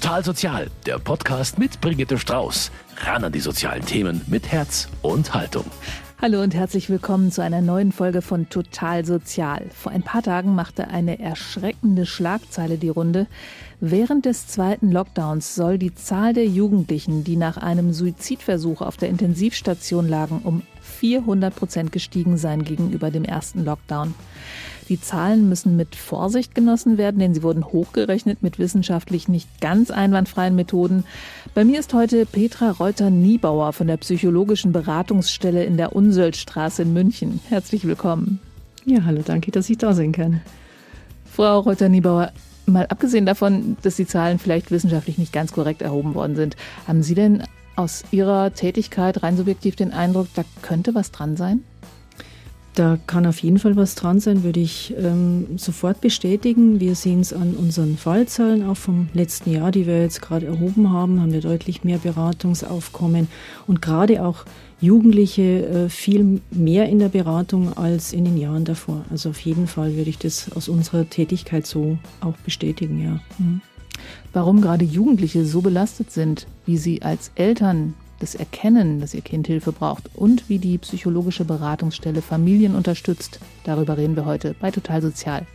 Total Sozial, der Podcast mit Brigitte Strauß. Ran an die sozialen Themen mit Herz und Haltung. Hallo und herzlich willkommen zu einer neuen Folge von Total Sozial. Vor ein paar Tagen machte eine erschreckende Schlagzeile die Runde. Während des zweiten Lockdowns soll die Zahl der Jugendlichen, die nach einem Suizidversuch auf der Intensivstation lagen, um 400 Prozent gestiegen sein gegenüber dem ersten Lockdown. Die Zahlen müssen mit Vorsicht genossen werden, denn sie wurden hochgerechnet mit wissenschaftlich nicht ganz einwandfreien Methoden. Bei mir ist heute Petra Reuter-Niebauer von der psychologischen Beratungsstelle in der Unsöldstraße in München. Herzlich willkommen. Ja, hallo, danke, dass ich da sein kann. Frau Reuter-Niebauer, mal abgesehen davon, dass die Zahlen vielleicht wissenschaftlich nicht ganz korrekt erhoben worden sind, haben Sie denn aus Ihrer Tätigkeit rein subjektiv den Eindruck, da könnte was dran sein? Da kann auf jeden Fall was dran sein, würde ich ähm, sofort bestätigen. Wir sehen es an unseren Fallzahlen auch vom letzten Jahr, die wir jetzt gerade erhoben haben, haben wir deutlich mehr Beratungsaufkommen und gerade auch Jugendliche äh, viel mehr in der Beratung als in den Jahren davor. Also auf jeden Fall würde ich das aus unserer Tätigkeit so auch bestätigen, ja. Mhm. Warum gerade Jugendliche so belastet sind, wie sie als Eltern das Erkennen, dass ihr Kind Hilfe braucht und wie die psychologische Beratungsstelle Familien unterstützt. Darüber reden wir heute bei Total Sozial.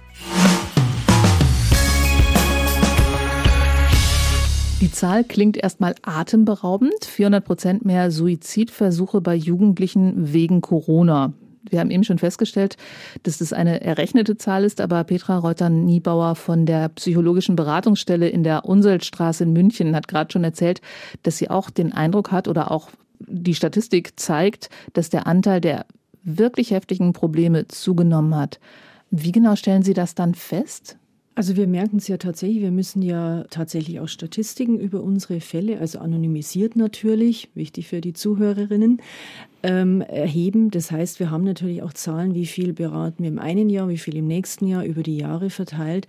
Die Zahl klingt erstmal atemberaubend. 400 Prozent mehr Suizidversuche bei Jugendlichen wegen Corona wir haben eben schon festgestellt, dass das eine errechnete Zahl ist, aber Petra Reuter-Niebauer von der psychologischen Beratungsstelle in der Unseltstraße in München hat gerade schon erzählt, dass sie auch den Eindruck hat oder auch die Statistik zeigt, dass der Anteil der wirklich heftigen Probleme zugenommen hat. Wie genau stellen Sie das dann fest? Also wir merken es ja tatsächlich, wir müssen ja tatsächlich auch Statistiken über unsere Fälle, also anonymisiert natürlich, wichtig für die Zuhörerinnen, ähm, erheben. Das heißt, wir haben natürlich auch Zahlen, wie viel beraten wir im einen Jahr, wie viel im nächsten Jahr, über die Jahre verteilt.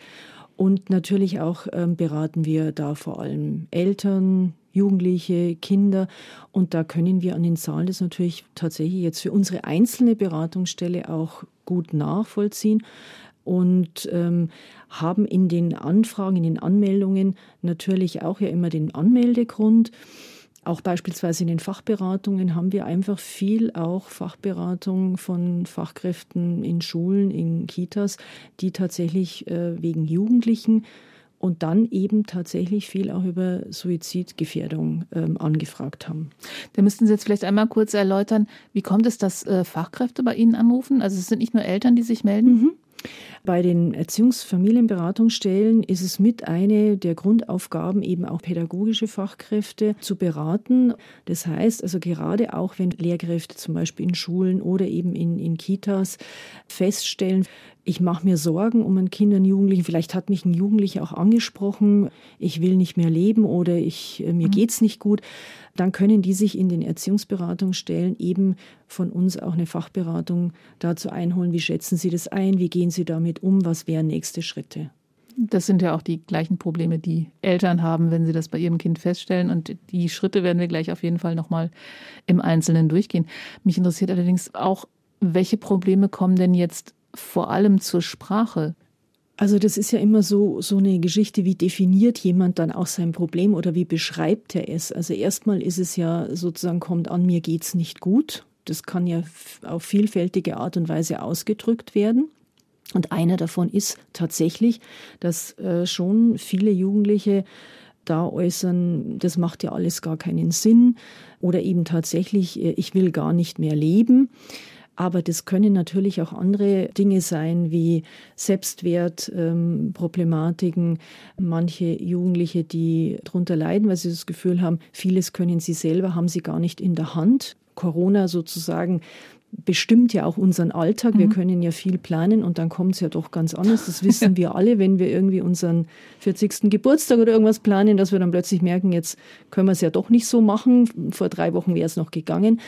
Und natürlich auch ähm, beraten wir da vor allem Eltern, Jugendliche, Kinder. Und da können wir an den Zahlen das natürlich tatsächlich jetzt für unsere einzelne Beratungsstelle auch gut nachvollziehen und ähm, haben in den Anfragen, in den Anmeldungen natürlich auch ja immer den Anmeldegrund. Auch beispielsweise in den Fachberatungen haben wir einfach viel auch Fachberatung von Fachkräften in Schulen, in Kitas, die tatsächlich äh, wegen Jugendlichen und dann eben tatsächlich viel auch über Suizidgefährdung ähm, angefragt haben. Da müssten Sie jetzt vielleicht einmal kurz erläutern, wie kommt es, dass äh, Fachkräfte bei Ihnen anrufen? Also es sind nicht nur Eltern, die sich melden? Mhm. Bei den Erziehungsfamilienberatungsstellen ist es mit eine der Grundaufgaben, eben auch pädagogische Fachkräfte zu beraten. Das heißt also gerade auch, wenn Lehrkräfte zum Beispiel in Schulen oder eben in, in Kitas feststellen, ich mache mir Sorgen um ein Kind, einen Jugendlichen. Vielleicht hat mich ein Jugendlicher auch angesprochen, ich will nicht mehr leben oder ich, äh, mir mhm. geht's nicht gut. Dann können die sich in den Erziehungsberatungsstellen eben von uns auch eine Fachberatung dazu einholen. Wie schätzen Sie das ein? Wie gehen Sie damit um? Was wären nächste Schritte? Das sind ja auch die gleichen Probleme, die Eltern haben, wenn sie das bei ihrem Kind feststellen. Und die Schritte werden wir gleich auf jeden Fall nochmal im Einzelnen durchgehen. Mich interessiert allerdings auch, welche Probleme kommen denn jetzt vor allem zur Sprache? Also das ist ja immer so, so eine Geschichte, wie definiert jemand dann auch sein Problem oder wie beschreibt er es? Also erstmal ist es ja sozusagen, kommt an, mir geht's nicht gut. Das kann ja auf vielfältige Art und Weise ausgedrückt werden. Und einer davon ist tatsächlich, dass äh, schon viele Jugendliche da äußern, das macht ja alles gar keinen Sinn oder eben tatsächlich, äh, ich will gar nicht mehr leben. Aber das können natürlich auch andere Dinge sein, wie Selbstwertproblematiken. Ähm, Manche Jugendliche, die darunter leiden, weil sie das Gefühl haben, vieles können sie selber, haben sie gar nicht in der Hand. Corona sozusagen bestimmt ja auch unseren Alltag. Wir mhm. können ja viel planen und dann kommt es ja doch ganz anders. Das wissen wir alle, wenn wir irgendwie unseren 40. Geburtstag oder irgendwas planen, dass wir dann plötzlich merken, jetzt können wir es ja doch nicht so machen. Vor drei Wochen wäre es noch gegangen.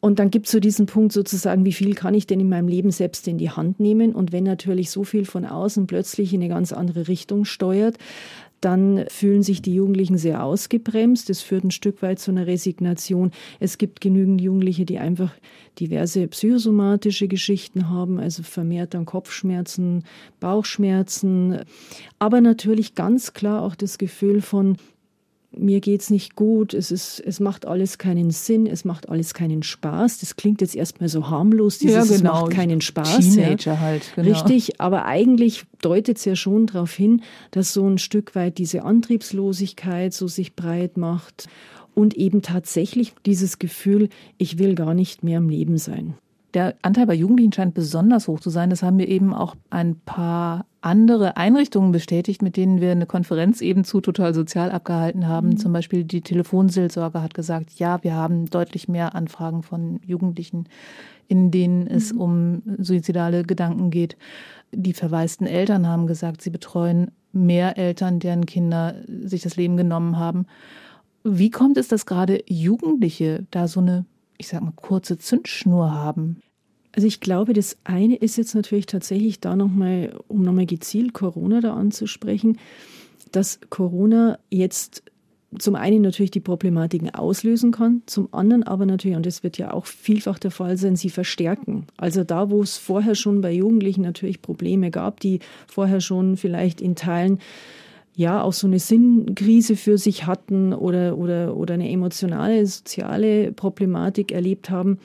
Und dann gibt es so diesen Punkt sozusagen, wie viel kann ich denn in meinem Leben selbst in die Hand nehmen? Und wenn natürlich so viel von außen plötzlich in eine ganz andere Richtung steuert, dann fühlen sich die Jugendlichen sehr ausgebremst. Es führt ein Stück weit zu einer Resignation. Es gibt genügend Jugendliche, die einfach diverse psychosomatische Geschichten haben, also vermehrt dann Kopfschmerzen, Bauchschmerzen, aber natürlich ganz klar auch das Gefühl von, mir geht's nicht gut, es, ist, es macht alles keinen Sinn, es macht alles keinen Spaß. Das klingt jetzt erstmal so harmlos, dieses ja, genau. es macht keinen Spaß. Teenager ja. halt. Genau. Richtig, aber eigentlich deutet es ja schon darauf hin, dass so ein Stück weit diese Antriebslosigkeit so sich breit macht und eben tatsächlich dieses Gefühl, ich will gar nicht mehr im Leben sein. Der Anteil bei Jugendlichen scheint besonders hoch zu sein. Das haben mir eben auch ein paar andere Einrichtungen bestätigt, mit denen wir eine Konferenz eben zu Total Sozial abgehalten haben. Mhm. Zum Beispiel die Telefonseelsorge hat gesagt, ja, wir haben deutlich mehr Anfragen von Jugendlichen, in denen es mhm. um suizidale Gedanken geht. Die verwaisten Eltern haben gesagt, sie betreuen mehr Eltern, deren Kinder sich das Leben genommen haben. Wie kommt es, dass gerade Jugendliche da so eine ich sag mal, kurze Zündschnur haben? Also ich glaube, das eine ist jetzt natürlich tatsächlich da nochmal, um nochmal gezielt Corona da anzusprechen, dass Corona jetzt zum einen natürlich die Problematiken auslösen kann, zum anderen aber natürlich, und das wird ja auch vielfach der Fall sein, sie verstärken. Also da, wo es vorher schon bei Jugendlichen natürlich Probleme gab, die vorher schon vielleicht in Teilen ja auch so eine Sinnkrise für sich hatten oder, oder, oder eine emotionale, soziale Problematik erlebt haben,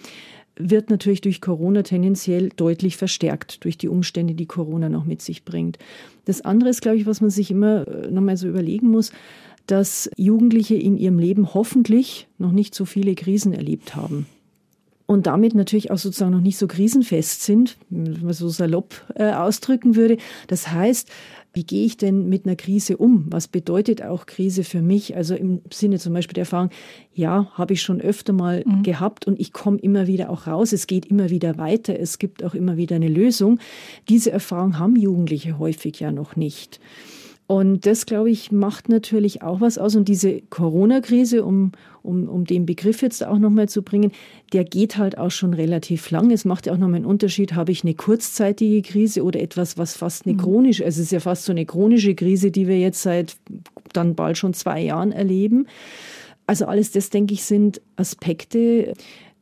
wird natürlich durch Corona tendenziell deutlich verstärkt, durch die Umstände, die Corona noch mit sich bringt. Das andere ist, glaube ich, was man sich immer äh, nochmal so überlegen muss, dass Jugendliche in ihrem Leben hoffentlich noch nicht so viele Krisen erlebt haben und damit natürlich auch sozusagen noch nicht so krisenfest sind, wenn man so salopp äh, ausdrücken würde. Das heißt, wie gehe ich denn mit einer Krise um? Was bedeutet auch Krise für mich? Also im Sinne zum Beispiel der Erfahrung, ja, habe ich schon öfter mal mhm. gehabt und ich komme immer wieder auch raus. Es geht immer wieder weiter. Es gibt auch immer wieder eine Lösung. Diese Erfahrung haben Jugendliche häufig ja noch nicht. Und das, glaube ich, macht natürlich auch was aus. Und diese Corona-Krise, um, um, um den Begriff jetzt auch nochmal zu bringen, der geht halt auch schon relativ lang. Es macht ja auch nochmal einen Unterschied, habe ich eine kurzzeitige Krise oder etwas, was fast eine mhm. chronische, also es ist ja fast so eine chronische Krise, die wir jetzt seit dann bald schon zwei Jahren erleben. Also alles das, denke ich, sind Aspekte,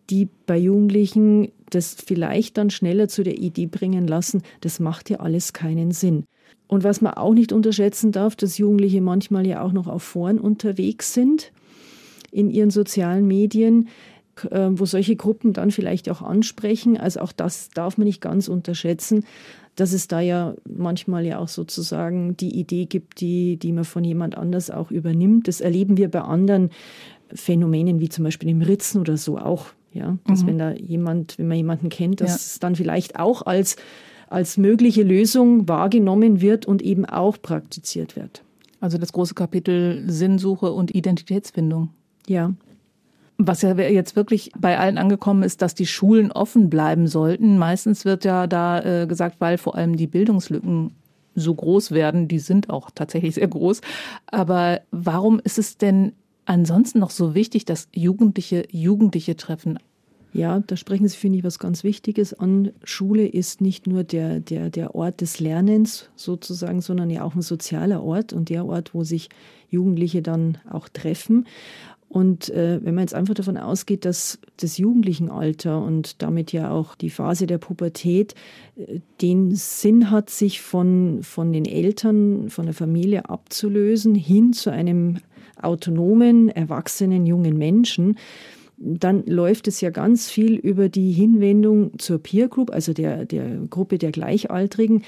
die bei Jugendlichen das vielleicht dann schneller zu der Idee bringen lassen, das macht ja alles keinen Sinn. Und was man auch nicht unterschätzen darf, dass Jugendliche manchmal ja auch noch auf Foren unterwegs sind in ihren sozialen Medien, äh, wo solche Gruppen dann vielleicht auch ansprechen. Also auch das darf man nicht ganz unterschätzen, dass es da ja manchmal ja auch sozusagen die Idee gibt, die, die man von jemand anders auch übernimmt. Das erleben wir bei anderen Phänomenen wie zum Beispiel im Ritzen oder so auch. Ja, dass mhm. wenn da jemand, wenn man jemanden kennt, dass ja. es dann vielleicht auch als als mögliche Lösung wahrgenommen wird und eben auch praktiziert wird. Also das große Kapitel Sinnsuche und Identitätsfindung. Ja. Was ja jetzt wirklich bei allen angekommen ist, dass die Schulen offen bleiben sollten. Meistens wird ja da äh, gesagt, weil vor allem die Bildungslücken so groß werden, die sind auch tatsächlich sehr groß. Aber warum ist es denn ansonsten noch so wichtig, dass Jugendliche Jugendliche treffen? Ja, da sprechen Sie, finde ich, was ganz Wichtiges an. Schule ist nicht nur der, der, der Ort des Lernens sozusagen, sondern ja auch ein sozialer Ort und der Ort, wo sich Jugendliche dann auch treffen. Und äh, wenn man jetzt einfach davon ausgeht, dass das Jugendlichenalter und damit ja auch die Phase der Pubertät äh, den Sinn hat, sich von, von den Eltern, von der Familie abzulösen, hin zu einem autonomen, erwachsenen jungen Menschen, dann läuft es ja ganz viel über die Hinwendung zur Peer Group, also der, der Gruppe der Gleichaltrigen,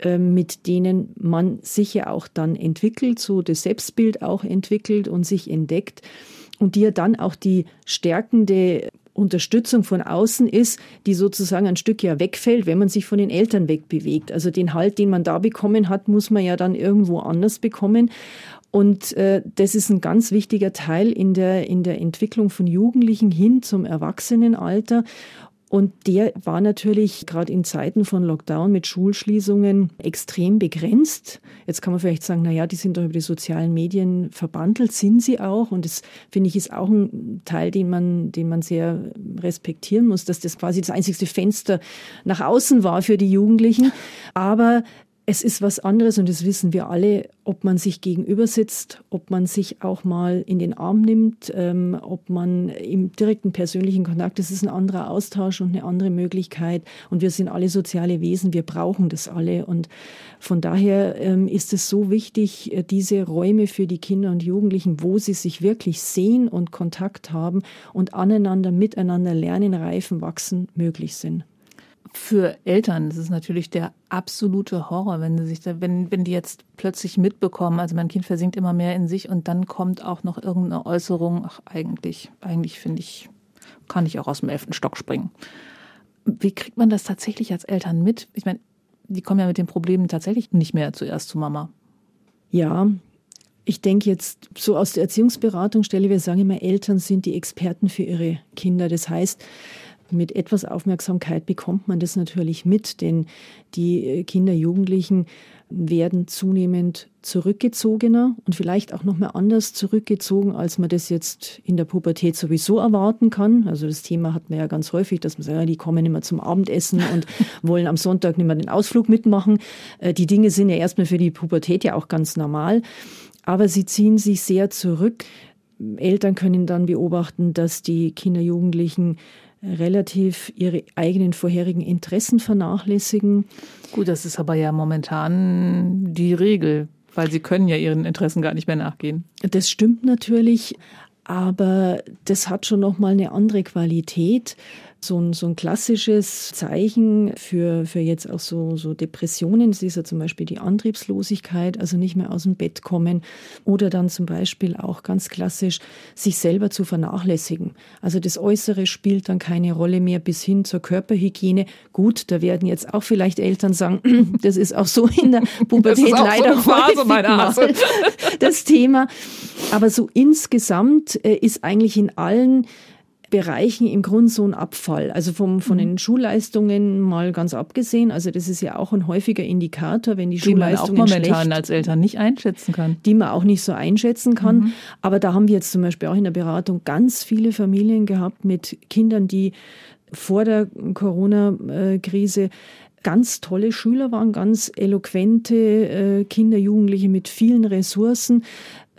äh, mit denen man sich ja auch dann entwickelt, so das Selbstbild auch entwickelt und sich entdeckt und die ja dann auch die stärkende Unterstützung von außen ist, die sozusagen ein Stück ja wegfällt, wenn man sich von den Eltern wegbewegt. Also den Halt, den man da bekommen hat, muss man ja dann irgendwo anders bekommen. Und äh, das ist ein ganz wichtiger Teil in der, in der Entwicklung von Jugendlichen hin zum Erwachsenenalter. Und der war natürlich gerade in Zeiten von Lockdown mit Schulschließungen extrem begrenzt. Jetzt kann man vielleicht sagen, na ja, die sind doch über die sozialen Medien verbandelt, sind sie auch. Und das finde ich ist auch ein Teil, den man, den man sehr respektieren muss, dass das quasi das einzigste Fenster nach außen war für die Jugendlichen. Aber es ist was anderes und das wissen wir alle, ob man sich gegenüber sitzt, ob man sich auch mal in den Arm nimmt, ähm, ob man im direkten persönlichen Kontakt, das ist ein anderer Austausch und eine andere Möglichkeit. Und wir sind alle soziale Wesen, wir brauchen das alle. Und von daher ähm, ist es so wichtig, äh, diese Räume für die Kinder und Jugendlichen, wo sie sich wirklich sehen und Kontakt haben und aneinander, miteinander lernen, reifen, wachsen, möglich sind für Eltern das ist natürlich der absolute Horror, wenn sie sich da, wenn, wenn die jetzt plötzlich mitbekommen, also mein Kind versinkt immer mehr in sich und dann kommt auch noch irgendeine Äußerung, ach, eigentlich, eigentlich finde ich, kann ich auch aus dem elften Stock springen. Wie kriegt man das tatsächlich als Eltern mit? Ich meine, die kommen ja mit den Problemen tatsächlich nicht mehr zuerst zu Mama. Ja, ich denke jetzt so aus der Erziehungsberatungsstelle, wir sagen immer, Eltern sind die Experten für ihre Kinder. Das heißt, mit etwas Aufmerksamkeit bekommt man das natürlich mit, denn die äh, Kinder, Jugendlichen werden zunehmend zurückgezogener und vielleicht auch noch mal anders zurückgezogen, als man das jetzt in der Pubertät sowieso erwarten kann. Also das Thema hat man ja ganz häufig, dass man sagt, ja, die kommen immer zum Abendessen und wollen am Sonntag nicht mehr den Ausflug mitmachen. Äh, die Dinge sind ja erstmal für die Pubertät ja auch ganz normal, aber sie ziehen sich sehr zurück. Eltern können dann beobachten, dass die Kinder, Jugendlichen relativ ihre eigenen vorherigen Interessen vernachlässigen. Gut, das ist aber ja momentan die Regel, weil sie können ja ihren Interessen gar nicht mehr nachgehen. Das stimmt natürlich, aber das hat schon noch mal eine andere Qualität so ein, so ein klassisches Zeichen für, für jetzt auch so, so Depressionen. Das ist ja zum Beispiel die Antriebslosigkeit, also nicht mehr aus dem Bett kommen oder dann zum Beispiel auch ganz klassisch sich selber zu vernachlässigen. Also das Äußere spielt dann keine Rolle mehr bis hin zur Körperhygiene. Gut, da werden jetzt auch vielleicht Eltern sagen, das ist auch so in der Pubertät leider so Phase mal das Thema. Aber so insgesamt äh, ist eigentlich in allen Bereichen im Grunde so ein Abfall. Also vom, von mhm. den Schulleistungen mal ganz abgesehen. Also das ist ja auch ein häufiger Indikator, wenn die, die Schulleistungen man auch momentan schlecht, als Eltern nicht einschätzen kann. Die man auch nicht so einschätzen kann. Mhm. Aber da haben wir jetzt zum Beispiel auch in der Beratung ganz viele Familien gehabt mit Kindern, die vor der Corona-Krise ganz tolle Schüler waren, ganz eloquente äh, Kinder, Jugendliche mit vielen Ressourcen,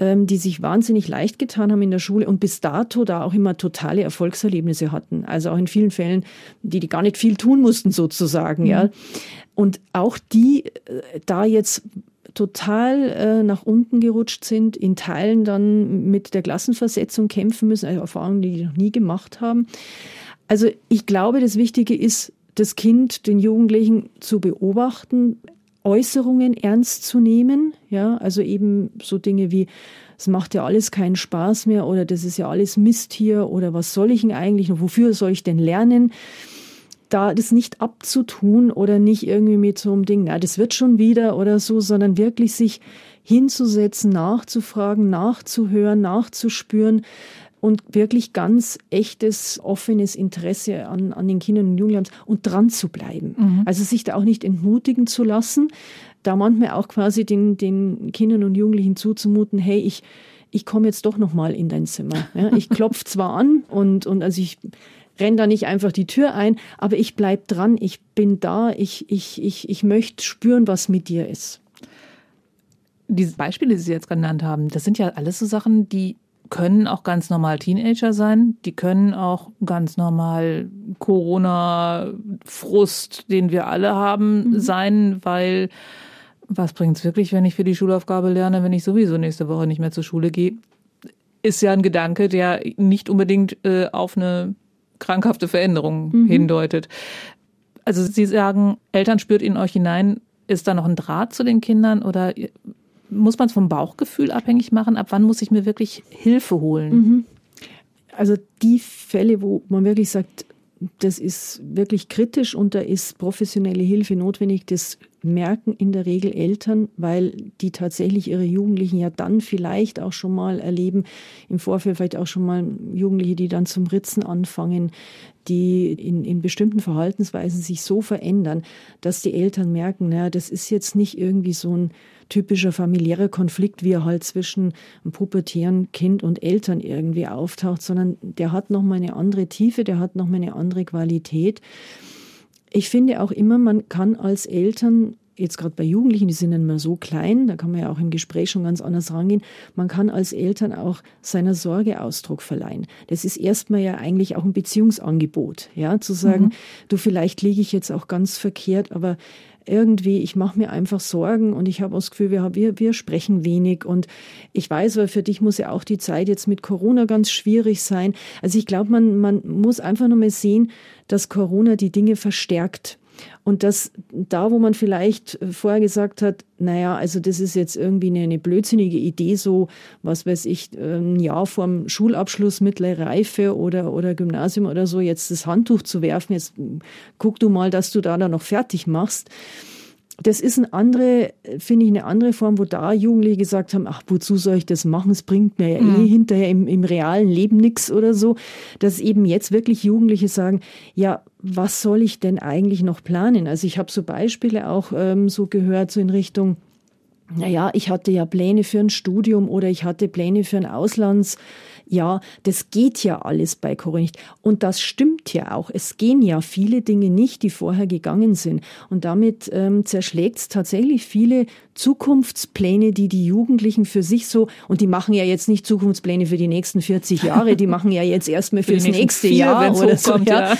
ähm, die sich wahnsinnig leicht getan haben in der Schule und bis dato da auch immer totale Erfolgserlebnisse hatten. Also auch in vielen Fällen, die, die gar nicht viel tun mussten sozusagen, mhm. ja. Und auch die äh, da jetzt total äh, nach unten gerutscht sind, in Teilen dann mit der Klassenversetzung kämpfen müssen, also Erfahrungen, die die noch nie gemacht haben. Also ich glaube, das Wichtige ist, das Kind, den Jugendlichen zu beobachten, Äußerungen ernst zu nehmen, ja, also eben so Dinge wie, es macht ja alles keinen Spaß mehr oder das ist ja alles Mist hier oder was soll ich denn eigentlich noch, wofür soll ich denn lernen? Da das nicht abzutun oder nicht irgendwie mit so einem Ding, na, das wird schon wieder oder so, sondern wirklich sich hinzusetzen, nachzufragen, nachzuhören, nachzuspüren, und wirklich ganz echtes, offenes Interesse an, an den Kindern und Jugendlichen und dran zu bleiben. Mhm. Also sich da auch nicht entmutigen zu lassen, da manchmal auch quasi den, den Kindern und Jugendlichen zuzumuten, hey, ich, ich komme jetzt doch noch mal in dein Zimmer. Ja, ich klopfe zwar an und, und also ich renne da nicht einfach die Tür ein, aber ich bleib dran, ich bin da, ich, ich, ich, ich möchte spüren, was mit dir ist. Diese Beispiele, die Sie jetzt genannt haben, das sind ja alles so Sachen, die können auch ganz normal Teenager sein. Die können auch ganz normal Corona-Frust, den wir alle haben, mhm. sein, weil was bringt es wirklich, wenn ich für die Schulaufgabe lerne, wenn ich sowieso nächste Woche nicht mehr zur Schule gehe? Ist ja ein Gedanke, der nicht unbedingt äh, auf eine krankhafte Veränderung mhm. hindeutet. Also Sie sagen, Eltern spürt in euch hinein, ist da noch ein Draht zu den Kindern oder muss man es vom Bauchgefühl abhängig machen? Ab wann muss ich mir wirklich Hilfe holen? Mhm. Also die Fälle, wo man wirklich sagt, das ist wirklich kritisch und da ist professionelle Hilfe notwendig, das merken in der Regel Eltern, weil die tatsächlich ihre Jugendlichen ja dann vielleicht auch schon mal erleben, im Vorfeld vielleicht auch schon mal Jugendliche, die dann zum Ritzen anfangen, die in, in bestimmten Verhaltensweisen sich so verändern, dass die Eltern merken, naja, das ist jetzt nicht irgendwie so ein typischer familiärer Konflikt, wie er halt zwischen einem pubertären Kind und Eltern irgendwie auftaucht, sondern der hat nochmal eine andere Tiefe, der hat nochmal eine andere Qualität. Ich finde auch immer, man kann als Eltern jetzt gerade bei Jugendlichen, die sind nicht mehr so klein, da kann man ja auch im Gespräch schon ganz anders rangehen. Man kann als Eltern auch seiner Sorge Ausdruck verleihen. Das ist erstmal ja eigentlich auch ein Beziehungsangebot, ja, zu sagen, mhm. du, vielleicht liege ich jetzt auch ganz verkehrt, aber irgendwie, ich mache mir einfach Sorgen und ich habe das Gefühl, wir, wir, wir sprechen wenig. Und ich weiß, weil für dich muss ja auch die Zeit jetzt mit Corona ganz schwierig sein. Also ich glaube, man, man muss einfach nur mal sehen, dass Corona die Dinge verstärkt. Und dass da, wo man vielleicht vorher gesagt hat, naja, also das ist jetzt irgendwie eine, eine blödsinnige Idee, so, was weiß ich, ein Jahr vorm Schulabschluss, mittlere Reife oder, oder Gymnasium oder so, jetzt das Handtuch zu werfen, jetzt guck du mal, dass du da dann noch fertig machst das ist eine andere, finde ich, eine andere Form, wo da Jugendliche gesagt haben, ach, wozu soll ich das machen? Es bringt mir ja eh mhm. hinterher im, im realen Leben nichts oder so. Dass eben jetzt wirklich Jugendliche sagen, ja, was soll ich denn eigentlich noch planen? Also ich habe so Beispiele auch ähm, so gehört, so in Richtung, naja, ich hatte ja Pläne für ein Studium oder ich hatte Pläne für ein Auslands ja, das geht ja alles bei Corona nicht. Und das stimmt ja auch. Es gehen ja viele Dinge nicht, die vorher gegangen sind. Und damit ähm, zerschlägt es tatsächlich viele Zukunftspläne, die die Jugendlichen für sich so, und die machen ja jetzt nicht Zukunftspläne für die nächsten 40 Jahre, die machen ja jetzt erstmal fürs für nächste Jahr oder so. Kommt, ja. ja.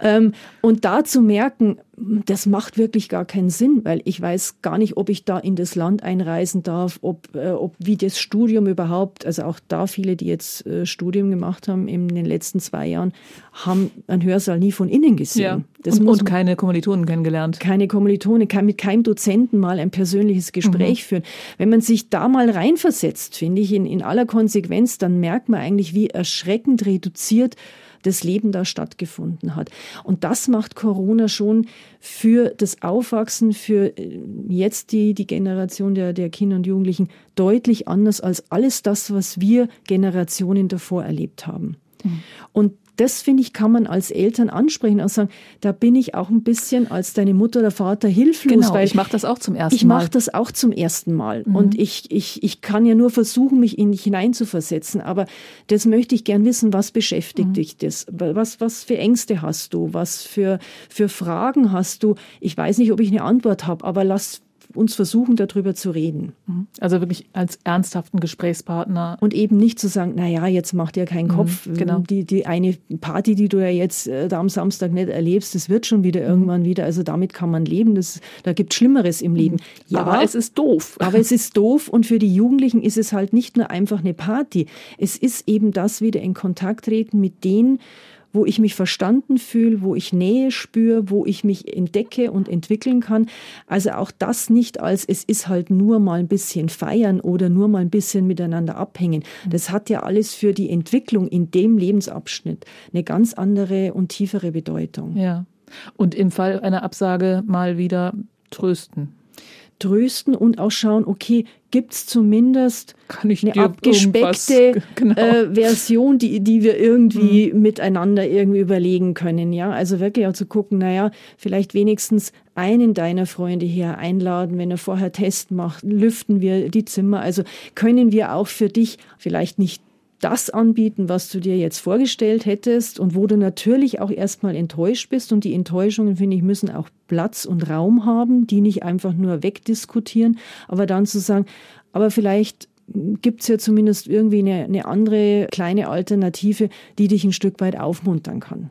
Ähm, und da zu merken, das macht wirklich gar keinen Sinn, weil ich weiß gar nicht, ob ich da in das Land einreisen darf, ob, äh, ob wie das Studium überhaupt, also auch da viele, die jetzt äh, Studium gemacht haben in den letzten zwei Jahren, haben einen Hörsaal nie von innen gesehen. Ja. Und, und keine Kommilitonen kennengelernt. Keine Kommilitonen, kann mit keinem Dozenten mal ein persönliches Gespräch mhm. führen. Wenn man sich da mal reinversetzt, finde ich, in, in aller Konsequenz, dann merkt man eigentlich, wie erschreckend reduziert das Leben da stattgefunden hat. Und das macht Corona schon für das Aufwachsen, für äh, jetzt die, die Generation der, der Kinder und Jugendlichen deutlich anders als alles das, was wir Generationen davor erlebt haben. Mhm. Und das finde ich, kann man als Eltern ansprechen und sagen, da bin ich auch ein bisschen als deine Mutter oder Vater hilflos. Genau, weil ich mache das auch zum ersten ich Mal. Ich mache das auch zum ersten Mal. Mhm. Und ich, ich, ich kann ja nur versuchen, mich in dich hineinzuversetzen. Aber das möchte ich gern wissen, was beschäftigt mhm. dich das? Was, was für Ängste hast du? Was für, für Fragen hast du? Ich weiß nicht, ob ich eine Antwort habe, aber lass uns versuchen, darüber zu reden. Mhm. Also wirklich als ernsthaften Gesprächspartner. Und eben nicht zu sagen, na ja, jetzt macht dir keinen mhm, Kopf. Genau. Die, die eine Party, die du ja jetzt äh, da am Samstag nicht erlebst, das wird schon wieder mhm. irgendwann wieder. Also damit kann man leben. Das, da gibt Schlimmeres im Leben. Ja, aber es ist doof. Aber es ist doof. Und für die Jugendlichen ist es halt nicht nur einfach eine Party. Es ist eben das wieder in Kontakt treten mit denen, wo ich mich verstanden fühle, wo ich Nähe spüre, wo ich mich entdecke und entwickeln kann. Also auch das nicht als es ist halt nur mal ein bisschen feiern oder nur mal ein bisschen miteinander abhängen. Das hat ja alles für die Entwicklung in dem Lebensabschnitt eine ganz andere und tiefere Bedeutung. Ja. Und im Fall einer Absage mal wieder trösten trösten und auch schauen, okay, gibt es zumindest eine abgespeckte genau. äh, Version, die, die wir irgendwie mhm. miteinander irgendwie überlegen können. Ja, also wirklich auch zu gucken, naja, vielleicht wenigstens einen deiner Freunde hier einladen, wenn er vorher Test macht, lüften wir die Zimmer. Also können wir auch für dich vielleicht nicht das anbieten, was du dir jetzt vorgestellt hättest und wo du natürlich auch erstmal enttäuscht bist. Und die Enttäuschungen, finde ich, müssen auch Platz und Raum haben, die nicht einfach nur wegdiskutieren, aber dann zu sagen, aber vielleicht gibt es ja zumindest irgendwie eine, eine andere kleine Alternative, die dich ein Stück weit aufmuntern kann.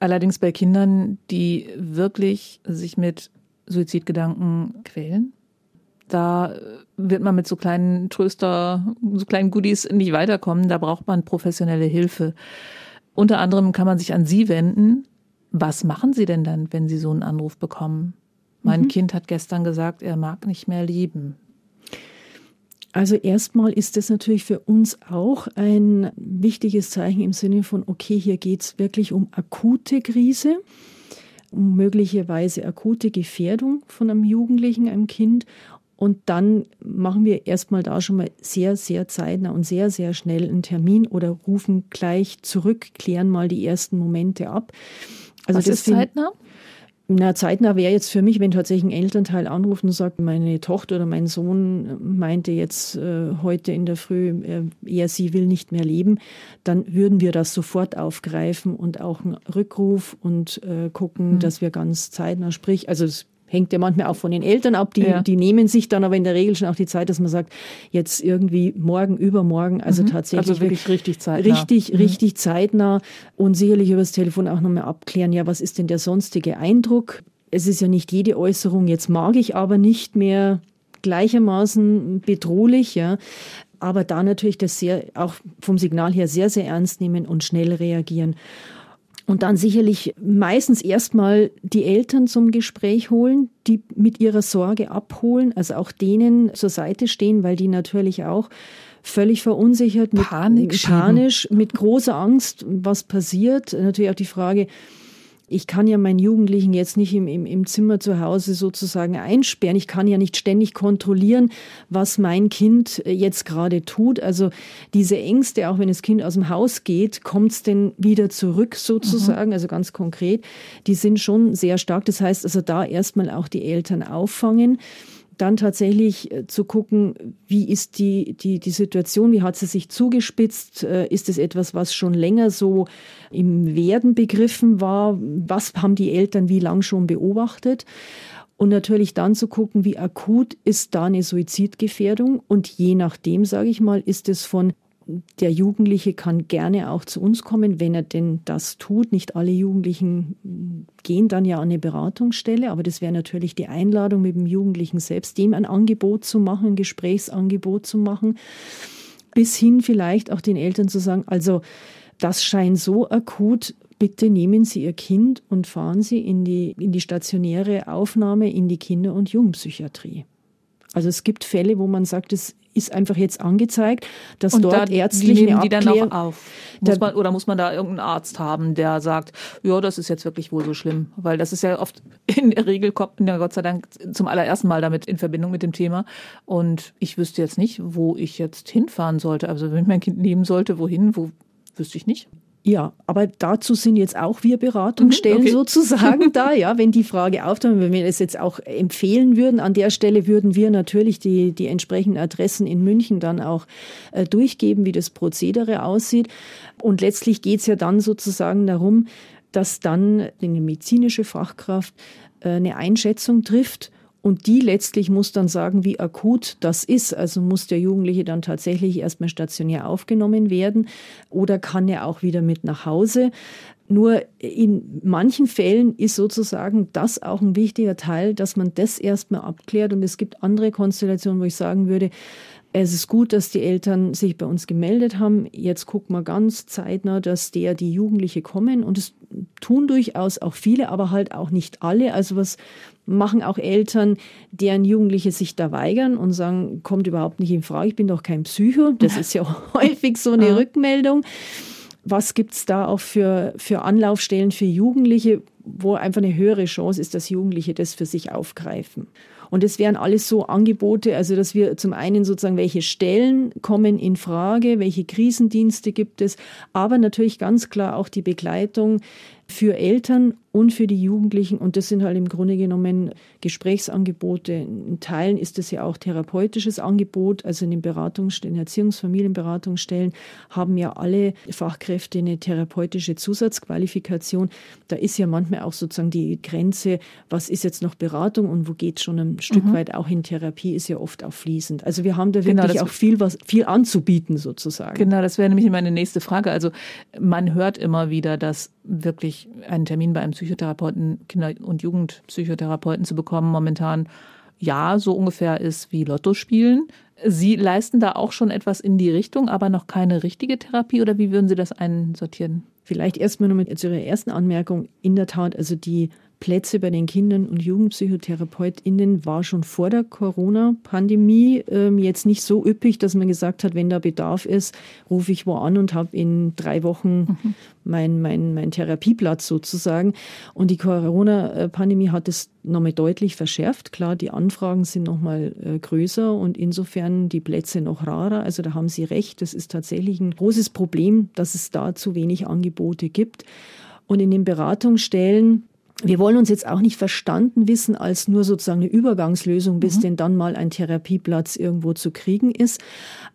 Allerdings bei Kindern, die wirklich sich mit Suizidgedanken quälen, da wird man mit so kleinen Tröster, so kleinen Goodies nicht weiterkommen. Da braucht man professionelle Hilfe. Unter anderem kann man sich an Sie wenden. Was machen Sie denn dann, wenn Sie so einen Anruf bekommen? Mein mhm. Kind hat gestern gesagt, er mag nicht mehr lieben. Also erstmal ist das natürlich für uns auch ein wichtiges Zeichen im Sinne von, okay, hier geht es wirklich um akute Krise, um möglicherweise akute Gefährdung von einem Jugendlichen, einem Kind und dann machen wir erstmal da schon mal sehr, sehr zeitnah und sehr, sehr schnell einen Termin oder rufen gleich zurück, klären mal die ersten Momente ab. Also Was ist zeitnah? Na, zeitnah wäre jetzt für mich, wenn tatsächlich ein Elternteil anruft und sagt, meine Tochter oder mein Sohn meinte jetzt äh, heute in der Früh, äh, er, sie will nicht mehr leben, dann würden wir das sofort aufgreifen und auch einen Rückruf und äh, gucken, mhm. dass wir ganz zeitnah, sprich, also hängt ja manchmal auch von den Eltern ab, die, ja. die nehmen sich dann aber in der Regel schon auch die Zeit, dass man sagt, jetzt irgendwie morgen, übermorgen, also mhm. tatsächlich. Also wirklich richtig zeitnah. Richtig, mhm. richtig zeitnah und sicherlich übers Telefon auch nochmal abklären, ja, was ist denn der sonstige Eindruck? Es ist ja nicht jede Äußerung, jetzt mag ich aber nicht mehr gleichermaßen bedrohlich, ja. Aber da natürlich das sehr, auch vom Signal her sehr, sehr ernst nehmen und schnell reagieren. Und dann sicherlich meistens erstmal die Eltern zum Gespräch holen, die mit ihrer Sorge abholen, also auch denen zur Seite stehen, weil die natürlich auch völlig verunsichert, mit, Panik panisch, mit großer Angst, was passiert. Natürlich auch die Frage, ich kann ja meinen Jugendlichen jetzt nicht im, im, im Zimmer zu Hause sozusagen einsperren. Ich kann ja nicht ständig kontrollieren, was mein Kind äh, jetzt gerade tut. Also diese Ängste, auch wenn das Kind aus dem Haus geht, kommt es denn wieder zurück sozusagen, mhm. also ganz konkret, die sind schon sehr stark. Das heißt also da erstmal auch die Eltern auffangen dann tatsächlich äh, zu gucken, wie ist die, die, die Situation, wie hat sie sich zugespitzt, äh, ist es etwas, was schon länger so im Werden begriffen war, was haben die Eltern wie lang schon beobachtet. Und natürlich dann zu gucken, wie akut ist da eine Suizidgefährdung. Und je nachdem, sage ich mal, ist es von der Jugendliche kann gerne auch zu uns kommen, wenn er denn das tut. Nicht alle Jugendlichen gehen dann ja an eine Beratungsstelle, aber das wäre natürlich die Einladung mit dem Jugendlichen selbst, dem ein Angebot zu machen, ein Gesprächsangebot zu machen, bis hin vielleicht auch den Eltern zu sagen, also das scheint so akut, bitte nehmen Sie Ihr Kind und fahren Sie in die, in die stationäre Aufnahme in die Kinder- und Jugendpsychiatrie. Also es gibt Fälle, wo man sagt, es ist einfach jetzt angezeigt, dass und dort da, ärztlich nehmen die dann auch auf? Muss man, oder muss man da irgendeinen Arzt haben, der sagt, ja, das ist jetzt wirklich wohl so schlimm? Weil das ist ja oft, in der Regel kommt ja Gott sei Dank zum allerersten Mal damit in Verbindung mit dem Thema. Und ich wüsste jetzt nicht, wo ich jetzt hinfahren sollte. Also wenn ich mein Kind nehmen sollte, wohin, wo wüsste ich nicht. Ja, aber dazu sind jetzt auch wir Beratungsstellen mhm, okay. sozusagen da, ja, wenn die Frage auftaucht, wenn wir das jetzt auch empfehlen würden, an der Stelle würden wir natürlich die, die entsprechenden Adressen in München dann auch äh, durchgeben, wie das Prozedere aussieht. Und letztlich geht's ja dann sozusagen darum, dass dann eine medizinische Fachkraft äh, eine Einschätzung trifft, und die letztlich muss dann sagen, wie akut das ist. Also muss der Jugendliche dann tatsächlich erstmal stationär aufgenommen werden oder kann er auch wieder mit nach Hause. Nur in manchen Fällen ist sozusagen das auch ein wichtiger Teil, dass man das erstmal abklärt. Und es gibt andere Konstellationen, wo ich sagen würde, es ist gut, dass die Eltern sich bei uns gemeldet haben. Jetzt gucken wir ganz zeitnah, dass der, die Jugendliche kommen. Und es tun durchaus auch viele, aber halt auch nicht alle. Also was machen auch Eltern, deren Jugendliche sich da weigern und sagen, kommt überhaupt nicht in Frage, ich bin doch kein Psycho. Das ist ja häufig so eine Rückmeldung. Was gibt's da auch für, für Anlaufstellen für Jugendliche, wo einfach eine höhere Chance ist, dass Jugendliche das für sich aufgreifen? Und es wären alles so Angebote, also dass wir zum einen sozusagen, welche Stellen kommen in Frage, welche Krisendienste gibt es, aber natürlich ganz klar auch die Begleitung für Eltern und für die Jugendlichen. Und das sind halt im Grunde genommen Gesprächsangebote. In Teilen ist das ja auch therapeutisches Angebot. Also in den Beratungsstellen, Erziehungsfamilienberatungsstellen haben ja alle Fachkräfte eine therapeutische Zusatzqualifikation. Da ist ja manchmal auch sozusagen die Grenze, was ist jetzt noch Beratung und wo geht schon ein Stück mhm. weit auch in Therapie, ist ja oft auch fließend. Also wir haben da genau, wirklich genau, auch viel, was, viel anzubieten sozusagen. Genau, das wäre nämlich meine nächste Frage. Also man hört immer wieder, dass wirklich einen Termin bei einem Psychotherapeuten, Kinder- und Jugendpsychotherapeuten zu bekommen, momentan ja so ungefähr ist wie Lotto spielen. Sie leisten da auch schon etwas in die Richtung, aber noch keine richtige Therapie oder wie würden Sie das einsortieren? Vielleicht erstmal nur mit Ihrer ersten Anmerkung. In der Tat, also die Plätze bei den Kindern- und JugendpsychotherapeutInnen war schon vor der Corona-Pandemie ähm, jetzt nicht so üppig, dass man gesagt hat, wenn da Bedarf ist, rufe ich wo an und habe in drei Wochen mhm. mein, mein, mein Therapieplatz sozusagen. Und die Corona-Pandemie hat es nochmal deutlich verschärft. Klar, die Anfragen sind nochmal äh, größer und insofern die Plätze noch rarer. Also da haben Sie recht, das ist tatsächlich ein großes Problem, dass es da zu wenig Angebote gibt. Und in den Beratungsstellen wir wollen uns jetzt auch nicht verstanden wissen als nur sozusagen eine Übergangslösung, bis mhm. denn dann mal ein Therapieplatz irgendwo zu kriegen ist.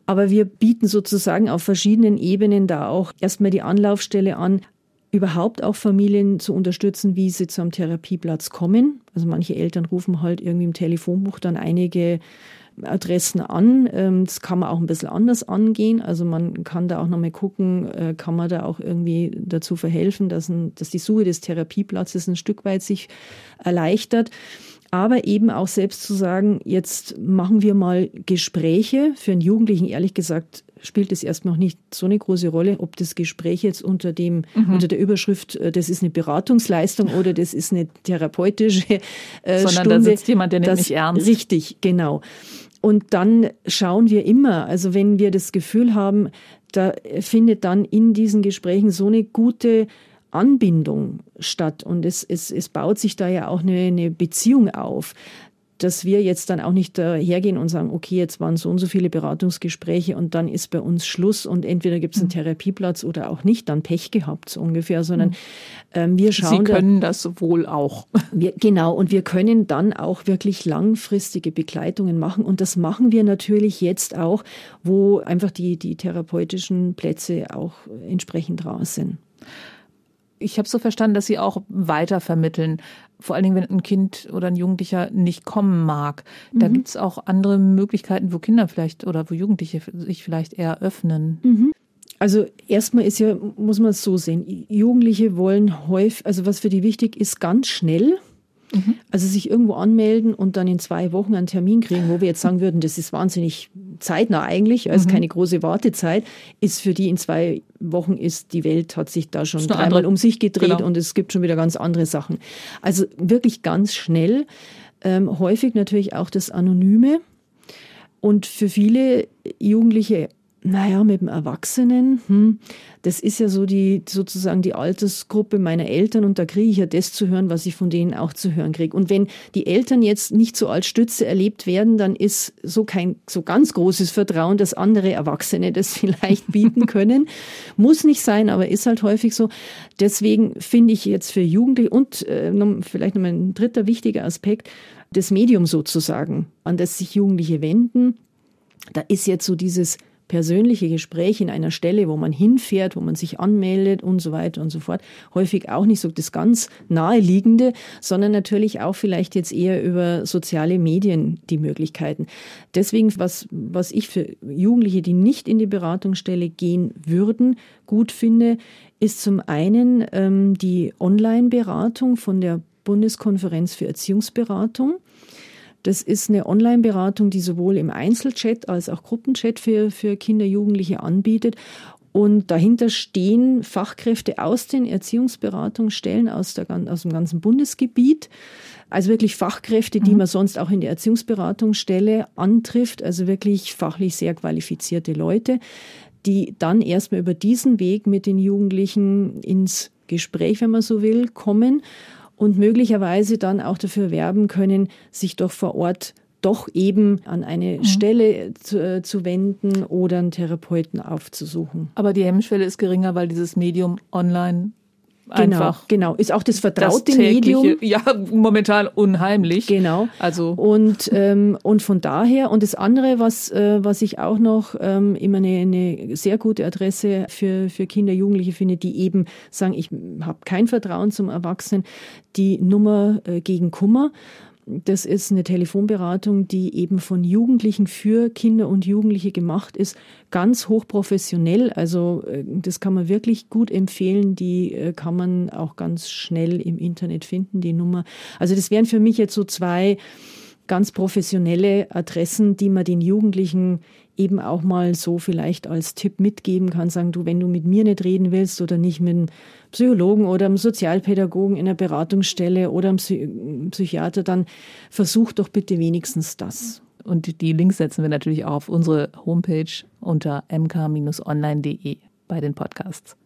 Aber wir bieten sozusagen auf verschiedenen Ebenen da auch erstmal die Anlaufstelle an, überhaupt auch Familien zu unterstützen, wie sie zu einem Therapieplatz kommen. Also manche Eltern rufen halt irgendwie im Telefonbuch dann einige Adressen an. Ähm, das kann man auch ein bisschen anders angehen. Also man kann da auch nochmal gucken, äh, kann man da auch irgendwie dazu verhelfen, dass, ein, dass die Suche des Therapieplatzes ein Stück weit sich erleichtert. Aber eben auch selbst zu sagen, jetzt machen wir mal Gespräche. Für einen Jugendlichen, ehrlich gesagt, spielt es erstmal noch nicht so eine große Rolle, ob das Gespräch jetzt unter dem, mhm. unter der Überschrift, äh, das ist eine Beratungsleistung oder das ist eine therapeutische äh, Sondern Stunde. da sitzt jemand, der nimmt mich ernst. Richtig, genau. Und dann schauen wir immer, also wenn wir das Gefühl haben, da findet dann in diesen Gesprächen so eine gute Anbindung statt und es, es, es baut sich da ja auch eine, eine Beziehung auf, dass wir jetzt dann auch nicht hergehen und sagen, okay, jetzt waren so und so viele Beratungsgespräche und dann ist bei uns Schluss und entweder gibt es einen mhm. Therapieplatz oder auch nicht, dann Pech gehabt so ungefähr, sondern mhm. ähm, wir schauen. Sie können da, das wohl auch. Wir, genau, und wir können dann auch wirklich langfristige Begleitungen machen und das machen wir natürlich jetzt auch, wo einfach die, die therapeutischen Plätze auch entsprechend raus sind ich habe so verstanden, dass Sie auch weiter vermitteln. Vor allen Dingen, wenn ein Kind oder ein Jugendlicher nicht kommen mag. Da mhm. gibt es auch andere Möglichkeiten, wo Kinder vielleicht oder wo Jugendliche sich vielleicht eher öffnen. Mhm. Also erstmal ist ja, muss man es so sehen, Jugendliche wollen häufig, also was für die wichtig ist, ganz schnell Mhm. Also sich irgendwo anmelden und dann in zwei Wochen einen Termin kriegen, wo wir jetzt sagen würden, das ist wahnsinnig zeitnah eigentlich, also mhm. keine große Wartezeit, ist für die in zwei Wochen ist die Welt hat sich da schon dreimal andere. um sich gedreht genau. und es gibt schon wieder ganz andere Sachen. Also wirklich ganz schnell, ähm, häufig natürlich auch das Anonyme. Und für viele Jugendliche naja, mit dem Erwachsenen, hm, das ist ja so die, sozusagen die Altersgruppe meiner Eltern und da kriege ich ja das zu hören, was ich von denen auch zu hören kriege. Und wenn die Eltern jetzt nicht so als Stütze erlebt werden, dann ist so kein so ganz großes Vertrauen, dass andere Erwachsene das vielleicht bieten können. Muss nicht sein, aber ist halt häufig so. Deswegen finde ich jetzt für Jugendliche und äh, vielleicht noch ein dritter wichtiger Aspekt, das Medium sozusagen, an das sich Jugendliche wenden. Da ist jetzt so dieses persönliche Gespräch in einer Stelle, wo man hinfährt, wo man sich anmeldet und so weiter und so fort, häufig auch nicht so das ganz naheliegende, sondern natürlich auch vielleicht jetzt eher über soziale Medien die Möglichkeiten. Deswegen, was, was ich für Jugendliche, die nicht in die Beratungsstelle gehen würden, gut finde, ist zum einen ähm, die Online-Beratung von der Bundeskonferenz für Erziehungsberatung. Das ist eine Online-Beratung, die sowohl im Einzelchat als auch Gruppenchat für, für Kinder, Jugendliche anbietet. Und dahinter stehen Fachkräfte aus den Erziehungsberatungsstellen aus, der, aus dem ganzen Bundesgebiet. Also wirklich Fachkräfte, die mhm. man sonst auch in der Erziehungsberatungsstelle antrifft. Also wirklich fachlich sehr qualifizierte Leute, die dann erstmal über diesen Weg mit den Jugendlichen ins Gespräch, wenn man so will, kommen und möglicherweise dann auch dafür werben können, sich doch vor Ort doch eben an eine mhm. Stelle zu, äh, zu, wenden oder einen Therapeuten aufzusuchen. Aber die Hemmschwelle ist geringer, weil dieses Medium online einfach. Genau, ist auch das vertraute das Medium. Ja, momentan unheimlich. Genau. Also und ähm, und von daher und das andere, was äh, was ich auch noch ähm, immer eine, eine sehr gute Adresse für für Kinder, Jugendliche finde, die eben sagen, ich habe kein Vertrauen zum Erwachsenen, die Nummer äh, gegen Kummer. Das ist eine Telefonberatung, die eben von Jugendlichen für Kinder und Jugendliche gemacht ist, ganz hochprofessionell. Also äh, das kann man wirklich gut empfehlen. Die äh, kann man auch ganz schnell im Internet finden, die Nummer. Also das wären für mich jetzt so zwei ganz professionelle Adressen, die man den Jugendlichen eben auch mal so vielleicht als Tipp mitgeben kann, sagen du, wenn du mit mir nicht reden willst oder nicht mit einem Psychologen oder einem Sozialpädagogen in einer Beratungsstelle oder einem Psychiater, dann versuch doch bitte wenigstens das. Und die Links setzen wir natürlich auch auf unsere Homepage unter mk-online.de bei den Podcasts.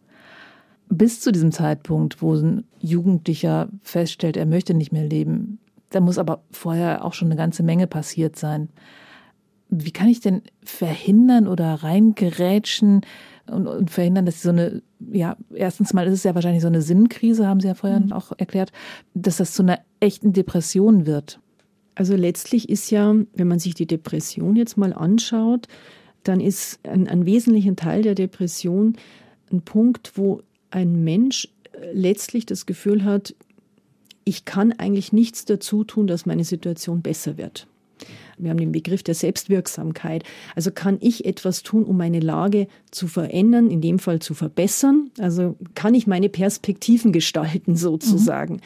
Bis zu diesem Zeitpunkt, wo ein Jugendlicher feststellt, er möchte nicht mehr leben, da muss aber vorher auch schon eine ganze Menge passiert sein wie kann ich denn verhindern oder reingerätschen und, und verhindern, dass so eine, ja, erstens mal ist es ja wahrscheinlich so eine Sinnkrise, haben Sie ja vorher mhm. auch erklärt, dass das zu einer echten Depression wird. Also letztlich ist ja, wenn man sich die Depression jetzt mal anschaut, dann ist ein, ein wesentlicher Teil der Depression ein Punkt, wo ein Mensch letztlich das Gefühl hat, ich kann eigentlich nichts dazu tun, dass meine Situation besser wird. Wir haben den Begriff der Selbstwirksamkeit. Also kann ich etwas tun, um meine Lage zu verändern, in dem Fall zu verbessern? Also kann ich meine Perspektiven gestalten sozusagen? Mhm.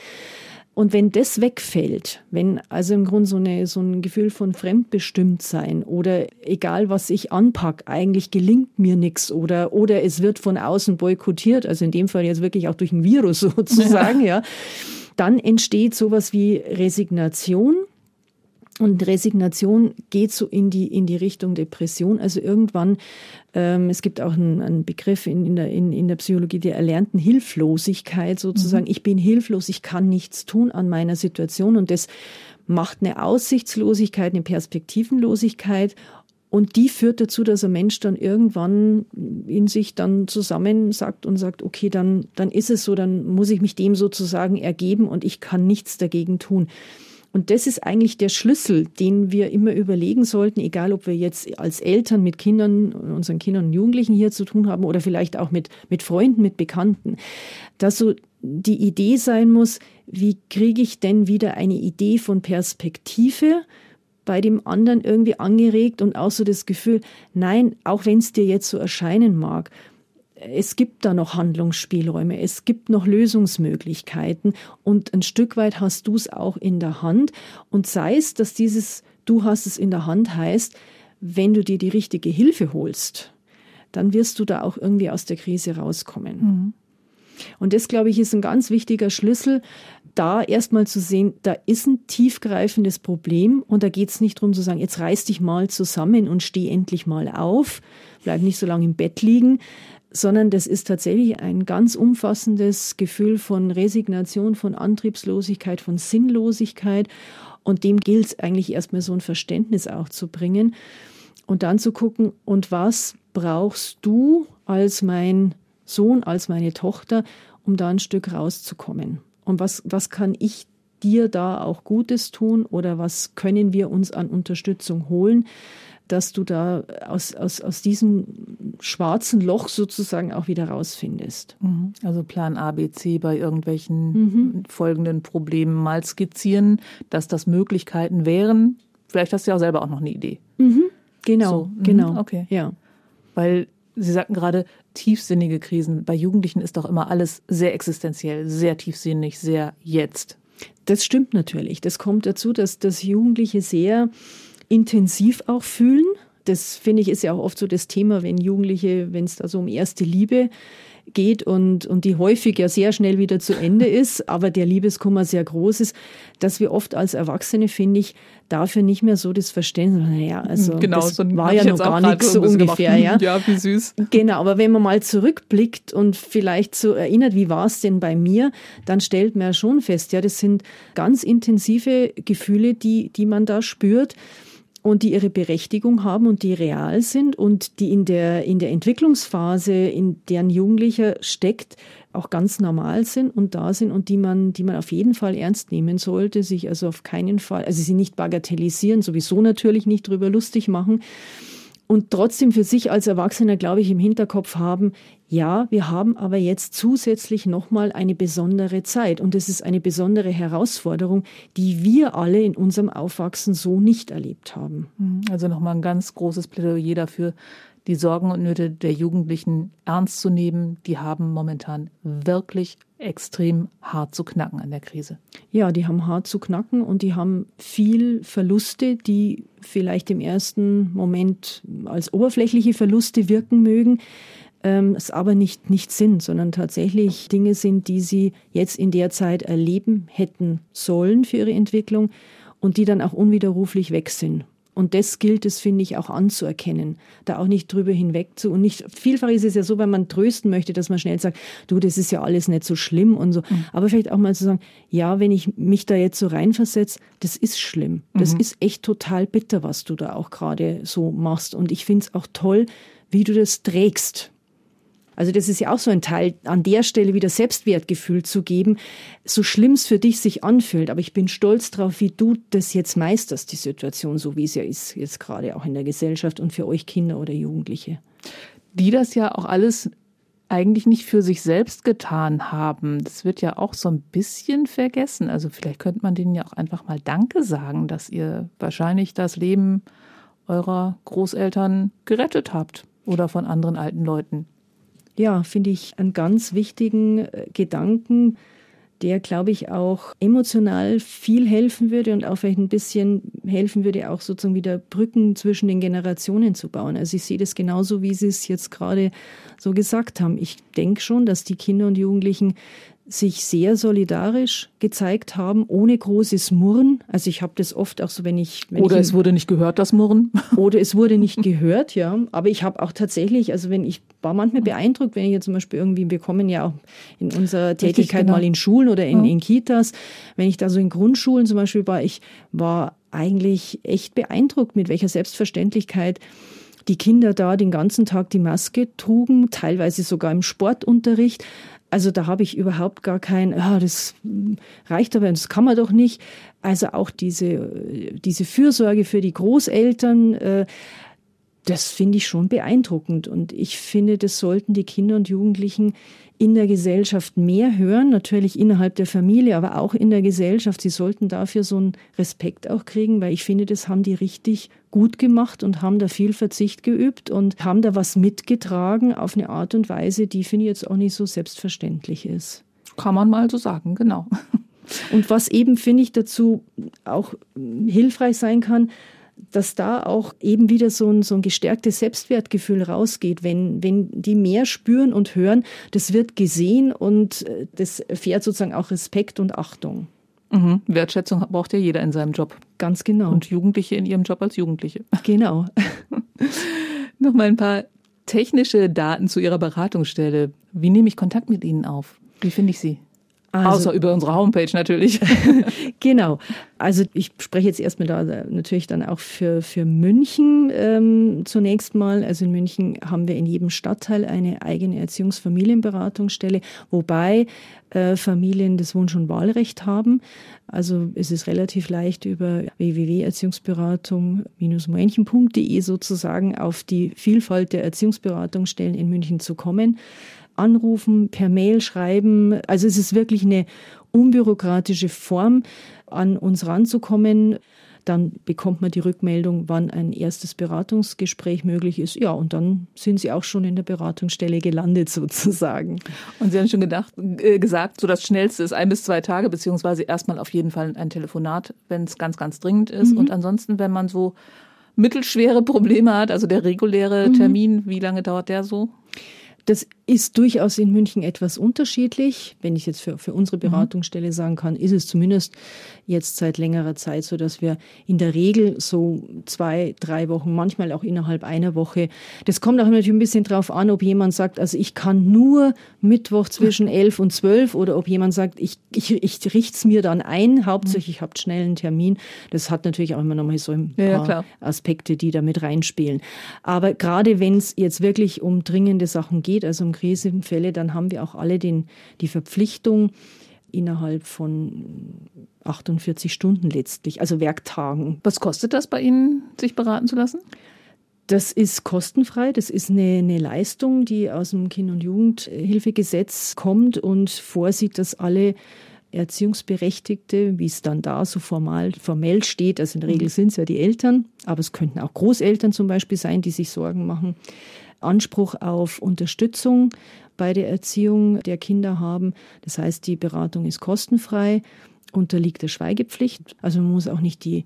Und wenn das wegfällt, wenn also im Grunde so, eine, so ein Gefühl von Fremdbestimmtsein oder egal was ich anpack, eigentlich gelingt mir nichts oder, oder es wird von außen boykottiert, also in dem Fall jetzt wirklich auch durch ein Virus sozusagen, ja, ja dann entsteht sowas wie Resignation und Resignation geht so in die, in die Richtung Depression. Also irgendwann, ähm, es gibt auch einen, einen Begriff in, in, der, in, in der Psychologie der erlernten Hilflosigkeit sozusagen. Mhm. Ich bin hilflos, ich kann nichts tun an meiner Situation und das macht eine Aussichtslosigkeit, eine Perspektivenlosigkeit und die führt dazu, dass ein Mensch dann irgendwann in sich dann zusammensackt und sagt, okay, dann, dann ist es so, dann muss ich mich dem sozusagen ergeben und ich kann nichts dagegen tun. Und das ist eigentlich der Schlüssel, den wir immer überlegen sollten, egal ob wir jetzt als Eltern mit Kindern, unseren Kindern und Jugendlichen hier zu tun haben oder vielleicht auch mit, mit Freunden, mit Bekannten, dass so die Idee sein muss, wie kriege ich denn wieder eine Idee von Perspektive, bei dem anderen irgendwie angeregt und auch so das Gefühl, nein, auch wenn es dir jetzt so erscheinen mag, es gibt da noch Handlungsspielräume, es gibt noch Lösungsmöglichkeiten und ein Stück weit hast du es auch in der Hand. Und sei es, dass dieses Du hast es in der Hand heißt, wenn du dir die richtige Hilfe holst, dann wirst du da auch irgendwie aus der Krise rauskommen. Mhm. Und das, glaube ich, ist ein ganz wichtiger Schlüssel, da erstmal zu sehen, da ist ein tiefgreifendes Problem und da geht es nicht darum zu sagen, jetzt reiß dich mal zusammen und steh endlich mal auf, bleib nicht so lange im Bett liegen, sondern das ist tatsächlich ein ganz umfassendes Gefühl von Resignation, von Antriebslosigkeit, von Sinnlosigkeit. Und dem gilt es eigentlich erstmal so ein Verständnis auch zu bringen und dann zu gucken, und was brauchst du als mein Sohn, als meine Tochter, um da ein Stück rauszukommen? Und was, was kann ich dir da auch Gutes tun oder was können wir uns an Unterstützung holen? Dass du da aus, aus, aus diesem schwarzen Loch sozusagen auch wieder rausfindest. Mhm. Also Plan A, B, C bei irgendwelchen mhm. folgenden Problemen mal skizzieren, dass das Möglichkeiten wären. Vielleicht hast du ja auch selber auch noch eine Idee. Mhm. Genau, so. Mhm. genau. Okay. Ja. Weil Sie sagten gerade, tiefsinnige Krisen. Bei Jugendlichen ist doch immer alles sehr existenziell, sehr tiefsinnig, sehr jetzt. Das stimmt natürlich. Das kommt dazu, dass, dass Jugendliche sehr intensiv auch fühlen. Das finde ich ist ja auch oft so das Thema, wenn Jugendliche, wenn es da so um erste Liebe geht und, und die häufig ja sehr schnell wieder zu Ende ist, aber der Liebeskummer sehr groß ist, dass wir oft als Erwachsene, finde ich, dafür nicht mehr so das Verständnis, naja, also genau, das so war ja noch gar nichts so ungefähr, ja. Ja, wie süß. Genau, aber wenn man mal zurückblickt und vielleicht so erinnert, wie war es denn bei mir, dann stellt man ja schon fest, ja, das sind ganz intensive Gefühle, die, die man da spürt und die ihre Berechtigung haben und die real sind und die in der, in der Entwicklungsphase, in deren Jugendlicher steckt, auch ganz normal sind und da sind und die man, die man auf jeden Fall ernst nehmen sollte, sich also auf keinen Fall, also sie nicht bagatellisieren, sowieso natürlich nicht drüber lustig machen, und trotzdem für sich als Erwachsener, glaube ich, im Hinterkopf haben, ja, wir haben aber jetzt zusätzlich nochmal eine besondere Zeit und es ist eine besondere Herausforderung, die wir alle in unserem Aufwachsen so nicht erlebt haben. Mhm. Also nochmal ein ganz großes Plädoyer dafür, die Sorgen und Nöte der Jugendlichen ernst zu nehmen. Die haben momentan wirklich extrem hart zu knacken an der Krise. Ja, die haben hart zu knacken und die haben viel Verluste, die vielleicht im ersten Moment als oberflächliche Verluste wirken mögen, ähm, es aber nicht, nicht sind, sondern tatsächlich Dinge sind, die sie jetzt in der Zeit erleben hätten sollen für ihre Entwicklung und die dann auch unwiderruflich weg sind. Und das gilt es, finde ich, auch anzuerkennen, da auch nicht drüber hinweg zu. Und nicht, vielfach ist es ja so, wenn man trösten möchte, dass man schnell sagt, du, das ist ja alles nicht so schlimm und so. Mhm. Aber vielleicht auch mal zu sagen, ja, wenn ich mich da jetzt so reinversetze, das ist schlimm. Das mhm. ist echt total bitter, was du da auch gerade so machst. Und ich finde es auch toll, wie du das trägst. Also das ist ja auch so ein Teil, an der Stelle wieder Selbstwertgefühl zu geben, so schlimm es für dich sich anfühlt. Aber ich bin stolz drauf, wie du das jetzt meisterst, die Situation, so wie es ja ist, jetzt gerade auch in der Gesellschaft und für euch Kinder oder Jugendliche. Die das ja auch alles eigentlich nicht für sich selbst getan haben. Das wird ja auch so ein bisschen vergessen. Also vielleicht könnte man denen ja auch einfach mal Danke sagen, dass ihr wahrscheinlich das Leben eurer Großeltern gerettet habt oder von anderen alten Leuten. Ja, finde ich einen ganz wichtigen äh, Gedanken, der, glaube ich, auch emotional viel helfen würde und auch vielleicht ein bisschen helfen würde, auch sozusagen wieder Brücken zwischen den Generationen zu bauen. Also ich sehe das genauso, wie Sie es jetzt gerade so gesagt haben. Ich denke schon, dass die Kinder und Jugendlichen sich sehr solidarisch gezeigt haben, ohne großes Murren. Also ich habe das oft auch so, wenn ich... Wenn oder ich es wurde nicht gehört, das Murren. Oder es wurde nicht gehört, ja. Aber ich habe auch tatsächlich, also wenn ich war manchmal beeindruckt, wenn ich jetzt zum Beispiel irgendwie, wir kommen ja auch in unserer Tätigkeit genau. mal in Schulen oder in, ja. in Kitas, wenn ich da so in Grundschulen zum Beispiel war, ich war eigentlich echt beeindruckt, mit welcher Selbstverständlichkeit die Kinder da den ganzen Tag die Maske trugen, teilweise sogar im Sportunterricht. Also da habe ich überhaupt gar kein, ah, das reicht aber, das kann man doch nicht. Also auch diese, diese Fürsorge für die Großeltern, äh, das finde ich schon beeindruckend. Und ich finde, das sollten die Kinder und Jugendlichen in der Gesellschaft mehr hören, natürlich innerhalb der Familie, aber auch in der Gesellschaft. Sie sollten dafür so einen Respekt auch kriegen, weil ich finde, das haben die richtig gut gemacht und haben da viel Verzicht geübt und haben da was mitgetragen auf eine Art und Weise, die finde ich jetzt auch nicht so selbstverständlich ist. Kann man mal so sagen, genau. Und was eben, finde ich, dazu auch hilfreich sein kann, dass da auch eben wieder so ein, so ein gestärktes Selbstwertgefühl rausgeht, wenn, wenn die mehr spüren und hören, das wird gesehen und äh, das erfährt sozusagen auch Respekt und Achtung. Mhm. Wertschätzung braucht ja jeder in seinem Job. Ganz genau. Und Jugendliche in ihrem Job als Jugendliche. Genau. Nochmal ein paar technische Daten zu Ihrer Beratungsstelle. Wie nehme ich Kontakt mit Ihnen auf? Wie finde ich Sie? Also, Außer über unsere Homepage natürlich. genau. Also ich spreche jetzt erstmal da natürlich dann auch für, für München ähm, zunächst mal. Also in München haben wir in jedem Stadtteil eine eigene Erziehungsfamilienberatungsstelle, wobei äh, Familien das Wunsch- und Wahlrecht haben. Also es ist relativ leicht über www.erziehungsberatung-münchen.de sozusagen auf die Vielfalt der Erziehungsberatungsstellen in München zu kommen anrufen, per Mail schreiben. Also es ist wirklich eine unbürokratische Form, an uns ranzukommen. Dann bekommt man die Rückmeldung, wann ein erstes Beratungsgespräch möglich ist. Ja, und dann sind Sie auch schon in der Beratungsstelle gelandet sozusagen. Und Sie haben schon gedacht, äh, gesagt, so das Schnellste ist ein bis zwei Tage, beziehungsweise erstmal auf jeden Fall ein Telefonat, wenn es ganz, ganz dringend ist. Mhm. Und ansonsten, wenn man so mittelschwere Probleme hat, also der reguläre mhm. Termin, wie lange dauert der so? Das ist durchaus in München etwas unterschiedlich. Wenn ich jetzt für, für unsere mhm. Beratungsstelle sagen kann, ist es zumindest jetzt seit längerer Zeit so, dass wir in der Regel so zwei, drei Wochen, manchmal auch innerhalb einer Woche. Das kommt auch natürlich ein bisschen drauf an, ob jemand sagt, also ich kann nur Mittwoch zwischen elf und zwölf oder ob jemand sagt, ich, ich, ich richte es mir dann ein. Hauptsächlich, ich habe schnell einen Termin. Das hat natürlich auch immer noch mal so ein paar ja, Aspekte, die da mit reinspielen. Aber gerade wenn es jetzt wirklich um dringende Sachen geht, also um Krisenfälle, dann haben wir auch alle den, die Verpflichtung, innerhalb von 48 Stunden letztlich, also Werktagen. Was kostet das bei Ihnen, sich beraten zu lassen? Das ist kostenfrei. Das ist eine, eine Leistung, die aus dem Kind- und Jugendhilfegesetz kommt und vorsieht, dass alle Erziehungsberechtigte, wie es dann da so formal, formell steht, also in der Regel mhm. sind es ja die Eltern, aber es könnten auch Großeltern zum Beispiel sein, die sich Sorgen machen, Anspruch auf Unterstützung bei der Erziehung der Kinder haben. Das heißt, die Beratung ist kostenfrei, unterliegt der Schweigepflicht. Also man muss auch nicht die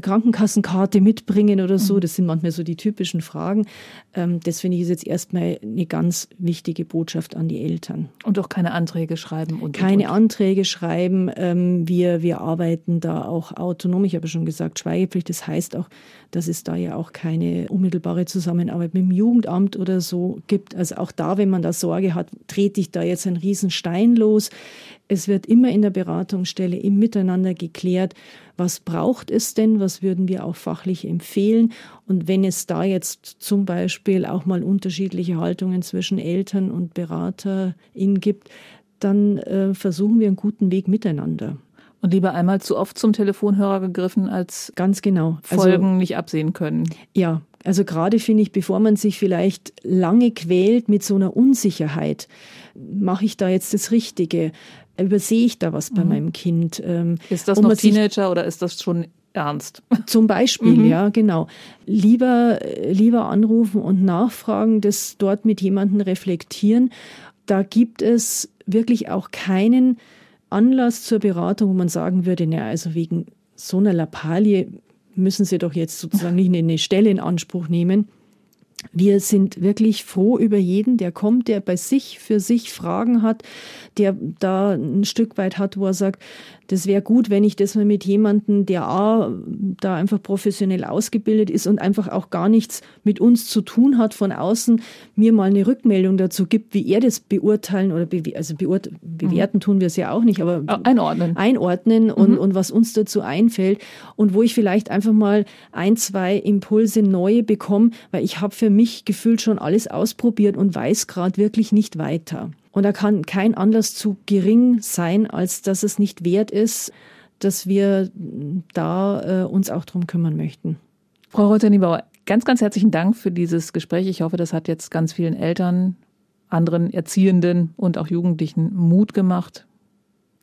Krankenkassenkarte mitbringen oder so. Mhm. Das sind manchmal so die typischen Fragen. Ähm, das finde ich jetzt erstmal eine ganz wichtige Botschaft an die Eltern. Und auch keine Anträge schreiben. Und, keine und, und. Anträge schreiben. Ähm, wir, wir arbeiten da auch autonom. Ich habe schon gesagt, Schweigepflicht. Das heißt auch, dass es da ja auch keine unmittelbare Zusammenarbeit mit dem Jugendamt oder so gibt. Also auch da, wenn man da Sorge hat, trete ich da jetzt einen Riesenstein los. Es wird immer in der Beratungsstelle im Miteinander geklärt, was braucht es denn, was würden wir auch fachlich empfehlen. Und wenn es da jetzt zum Beispiel auch mal unterschiedliche Haltungen zwischen Eltern und BeraterInnen gibt, dann äh, versuchen wir einen guten Weg miteinander. Und lieber einmal zu oft zum Telefonhörer gegriffen, als ganz genau Folgen also, nicht absehen können. Ja, Also gerade finde ich, bevor man sich vielleicht lange quält mit so einer Unsicherheit, mache ich da jetzt das Richtige? Übersehe ich da was bei mhm. meinem Kind? Ähm, ist das noch Teenager oder ist das schon ernst? Zum Beispiel, mhm. ja, genau. Lieber, lieber anrufen und nachfragen, das dort mit jemandem reflektieren. Da gibt es wirklich auch keinen Anlass zur Beratung, wo man sagen würde, naja, also wegen so einer Lappalie müssen Sie doch jetzt sozusagen nicht eine Stelle in Anspruch nehmen. Wir sind wirklich froh über jeden, der kommt, der bei sich für sich Fragen hat, der da ein Stück weit hat, wo er sagt, das wäre gut, wenn ich das mal mit jemandem, der A, da einfach professionell ausgebildet ist und einfach auch gar nichts mit uns zu tun hat von außen, mir mal eine Rückmeldung dazu gibt, wie er das beurteilen oder be also beurt bewerten tun wir es ja auch nicht, aber einordnen, einordnen und, mhm. und was uns dazu einfällt und wo ich vielleicht einfach mal ein, zwei Impulse neue bekomme, weil ich habe für mich gefühlt schon alles ausprobiert und weiß gerade wirklich nicht weiter. Und da kann kein Anlass zu gering sein, als dass es nicht wert ist, dass wir da äh, uns auch drum kümmern möchten. Frau Reuter-Niebauer, ganz, ganz herzlichen Dank für dieses Gespräch. Ich hoffe, das hat jetzt ganz vielen Eltern, anderen Erziehenden und auch Jugendlichen Mut gemacht,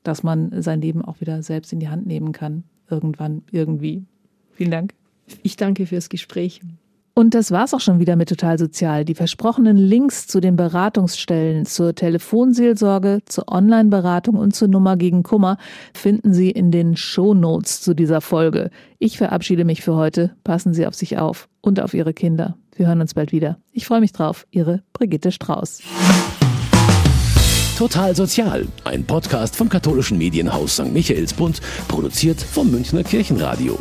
dass man sein Leben auch wieder selbst in die Hand nehmen kann. Irgendwann, irgendwie. Vielen Dank. Ich danke fürs Gespräch. Und das war's auch schon wieder mit Total Sozial. Die versprochenen Links zu den Beratungsstellen, zur Telefonseelsorge, zur Online-Beratung und zur Nummer gegen Kummer finden Sie in den Show Notes zu dieser Folge. Ich verabschiede mich für heute. Passen Sie auf sich auf und auf Ihre Kinder. Wir hören uns bald wieder. Ich freue mich drauf. Ihre Brigitte Strauß. Total Sozial, ein Podcast vom katholischen Medienhaus St. Michaelsbund, produziert vom Münchner Kirchenradio.